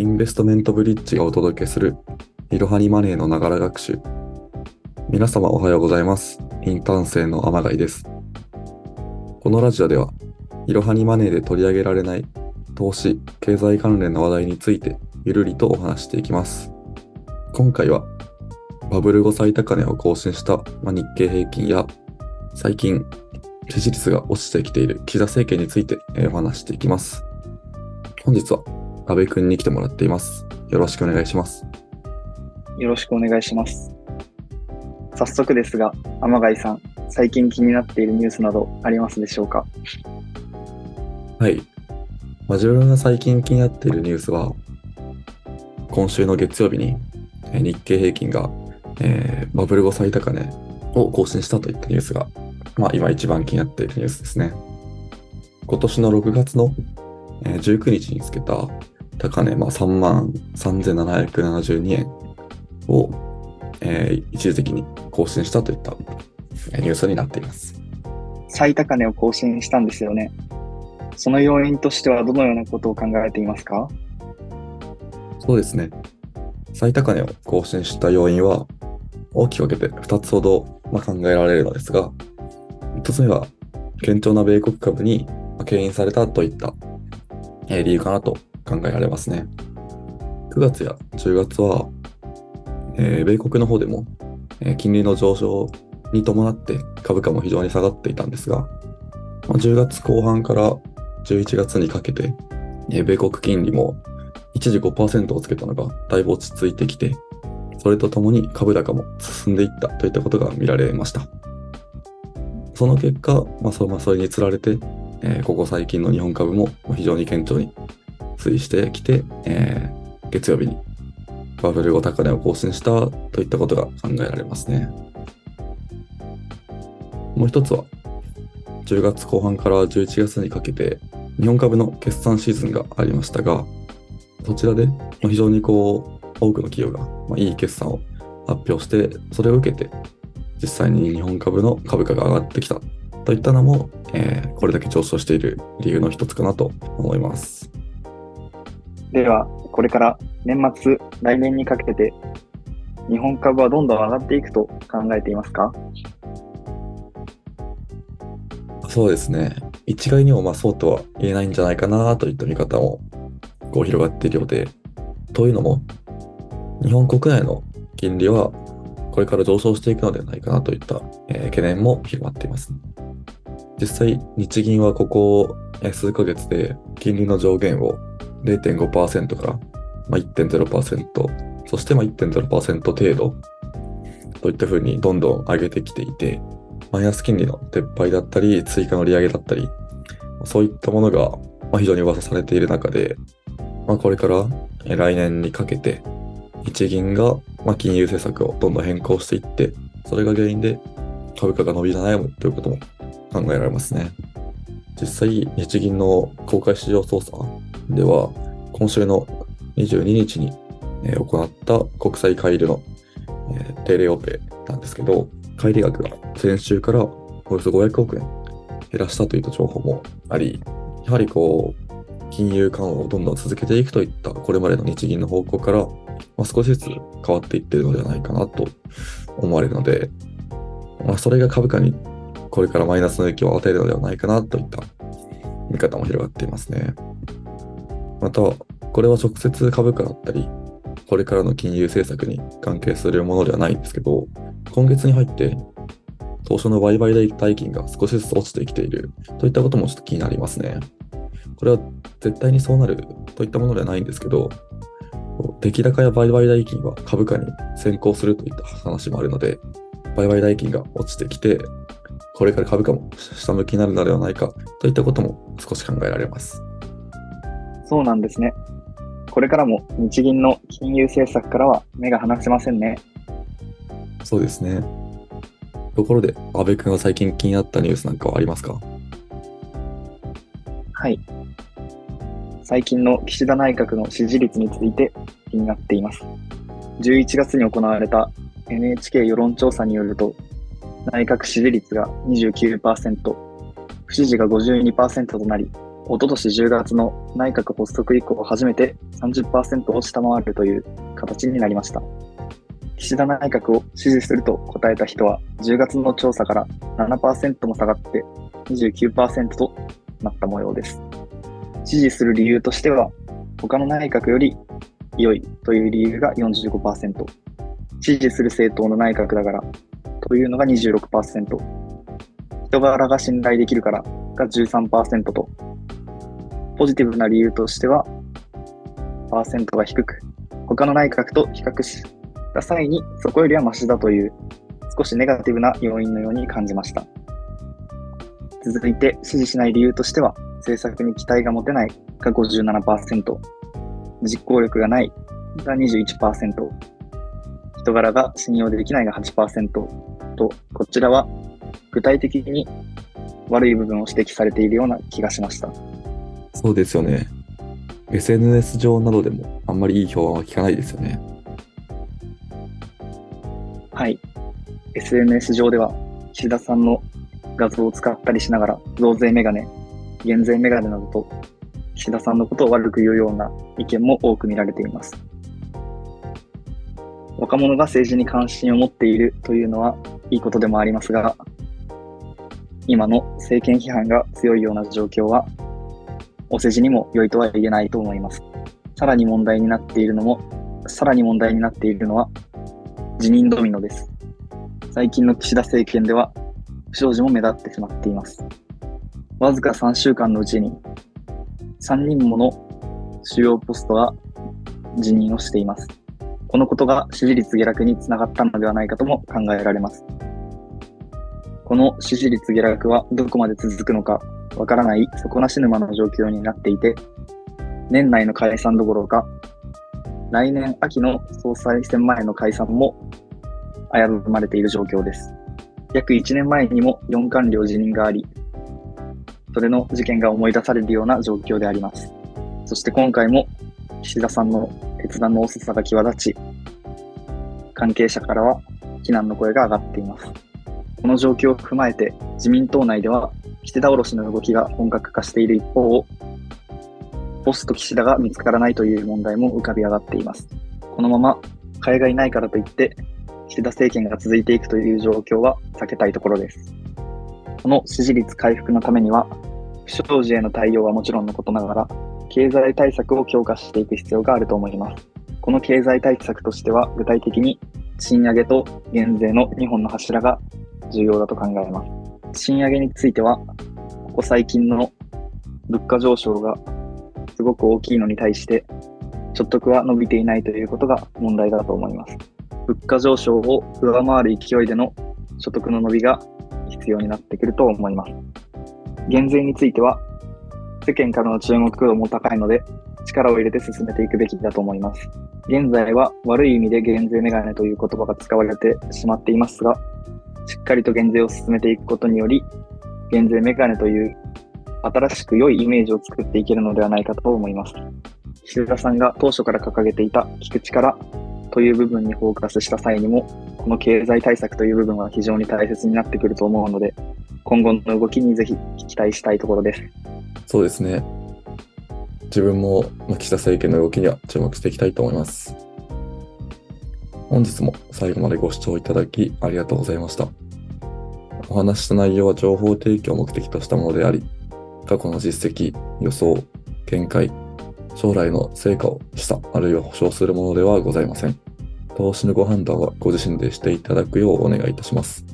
インベストメントブリッジがお届けするいろはにマネーのながら学習。皆様おはようございます。インターン生の天貝です。このラジオでは、いろはにマネーで取り上げられない投資、経済関連の話題についてゆるりとお話していきます。今回は、バブル後最高値を更新した、日経平均や、最近支持率が落ちてきている岸田政権についてお話していきます。本日は安倍くんに来てもらっています。よろしくお願いします。よろしくお願いします。早速ですが、天貝さん、最近気になっているニュースなどありますでしょうか？はい。まあ、自分が最近気になっているニュースは、今週の月曜日にえー日経平均が、えーバブル後最高値を更新したといったニュースが、まあ、今一番気になっているニュースですね。今年の6月の、えー19日につけた高値、まあ、3万3772円を、えー一時的に更新したといったえーニュースになっています。最高値を更新したんですよね。その要因としてはどのようなことを考えていますか？そうですね。最高値を更新した要因は、大きく分けて2つほど、まあ、考えられるのですが、1つ目は、堅調な米国株にまあ牽引されたといった、えー理由かなと考えられますね。9月や10月は、えー米国の方でも、えー金利の上昇に伴って株価も非常に下がっていたんですが、まあ、10月後半から11月にかけて、えー米国金利も一時5%をつけたのがだいぶ落ち着いてきて、それとともに株高も進んでいったといったことが見られました。その結果、まあ、そまあそれにつられて、えーここ最近の日本株も非常に堅調に推移してきて、えー月曜日にバブル後高値を更新したといったことが考えられますね。もう一つは、10月後半から11月にかけて、日本株の決算シーズンがありましたが、そちらで非常にこう多くの企業がいい決算を発表して、それを受けて実際に日本株の株価が上がってきたといったのも、えーこれだけ上昇している理由の一つかなと思います。では、これから年末、来年にかけて、日本株はどんどん上がっていくと考えていますか？そうですね。一概にもまあそうとは言えないんじゃないかなといった見方もこう広がっているようで、というのも、日本国内の金利はこれから上昇していくのではないかなといった、えー懸念も広まっています。実際、日銀はここ数ヶ月で金利の上限を0.5%からまあ1.0%、そしてま1.0%程度といったふうにどんどん上げてきていて、マイナス金利の撤廃だったり、追加の利上げだったり、そういったものが非常に噂されている中で、まあ、これから来年にかけて、日銀が金融政策をどんどん変更していって、それが原因で株価が伸び悩むということも考えられますね。実際、日銀の公開市場操作では、今週の22日にえー行った国債買い入れのえー定例オペなんですけど、買い入れ額が先週からおよそ500億円減らしたといった情報もあり、やはりこう、金融緩和をどんどん続けていくといったこれまでの日銀の方向から、まあ、少しずつ変わっていってるのではないかなと思われるので、まあ、それが株価にこれからマイナスの影響を与えるのではないかなといった見方も広がっていますね。また、これは直接株価だったり、これからの金融政策に関係するものではないんですけど、今月に入って、当初の売買代金が少しずつ落ちてきているといったこともちょっと気になりますね。これは絶対にそうなるといったものではないんですけど、出来高や売買代金は株価に先行するといった話もあるので、売買代金が落ちてきて、これから株価も下向きになるのではないかといったことも少し考えられます。そうなんですね。これからも日銀の金融政策からは目が離せませんね。そうですね。ところで、安部君は最近気になったニュースなんかはありますか？はい。最近の岸田内閣の支持率について気になっています。11月に行われた NHK 世論調査によると、内閣支持率が29%、不支持が52%となり、おととし10月の内閣発足以降初めて30%を下回るという形になりました。岸田内閣を支持すると答えた人は10月の調査から7%も下がって29%となった模様です。支持する理由としては他の内閣より良いという理由が45%、支持する政党の内閣だからというのが26%、人柄が信頼できるからが13%と、ポジティブな理由としては、パーセントが低く、他の内閣と比較した際にそこよりはマシだという少しネガティブな要因のように感じました。続いて支持しない理由としては、政策に期待が持てないが57%、実行力がないが21%、人柄が信用できないが8%と、こちらは具体的に悪い部分を指摘されているような気がしました。そうですよね。SNS 上などでもあんまりいい評判は聞かないですよね。はい。SNS 上では岸田さんの画像を使ったりしながら増税メガネ、減税メガネなどと岸田さんのことを悪く言うような意見も多く見られています。若者が政治に関心を持っているというのはいいことでもありますが、今の政権批判が強いような状況は、お世辞にも良いとは言えないと思います。さらに問題になっているのも、さらに問題になっているのは、辞任ドミノです。最近の岸田政権では、不祥事も目立ってしまっています。わずか3週間のうちに、3人もの主要ポストが辞任をしています。このことが支持率下落につながったのではないかとも考えられます。この支持率下落はどこまで続くのかわからない底なし沼の状況になっていて、年内の解散どころか、来年秋の総裁選前の解散も危ぶまれている状況です。約1年前にも4官僚辞任があり、それの事件が思い出されるような状況であります。そして今回も岸田さんの決断の遅さが際立ち、関係者からは非難の声が上がっています。この状況を踏まえて自民党内では岸田下ろしの動きが本格化している一方、ポスト岸田が見つからないという問題も浮かび上がっています。このまま替えがいないからといって岸田政権が続いていくという状況は避けたいところです。この支持率回復のためには、不祥事への対応はもちろんのことながら、経済対策を強化していく必要があると思います。この経済対策としては、具体的に賃上げと減税の2本の柱が重要だと考えます。賃上げについては、ここ最近の物価上昇がすごく大きいのに対して、所得は伸びていないということが問題だと思います。物価上昇を上回る勢いでの所得の伸びが必要になってくると思います。減税については、世間からの注目度も高いので、力を入れて進めていくべきだと思います。現在は悪い意味で減税メガネという言葉が使われてしまっていますが、しっかりと減税を進めていくことにより、減税メガネという新しく良いイメージを作っていけるのではないかと思います。岸田さんが当初から掲げていた聞く力という部分にフォーカスした際にも、この経済対策という部分は非常に大切になってくると思うので、今後の動きにぜひ期待したいところです。そうですね。自分も岸田政権の動きには注目していきたいと思います。本日も最後までご視聴いただきありがとうございました。お話した内容は情報提供を目的としたものであり、過去の実績、予想、見解、将来の成果を示唆あるいは保証するものではございません。投資のご判断はご自身でしていただくようお願いいたします。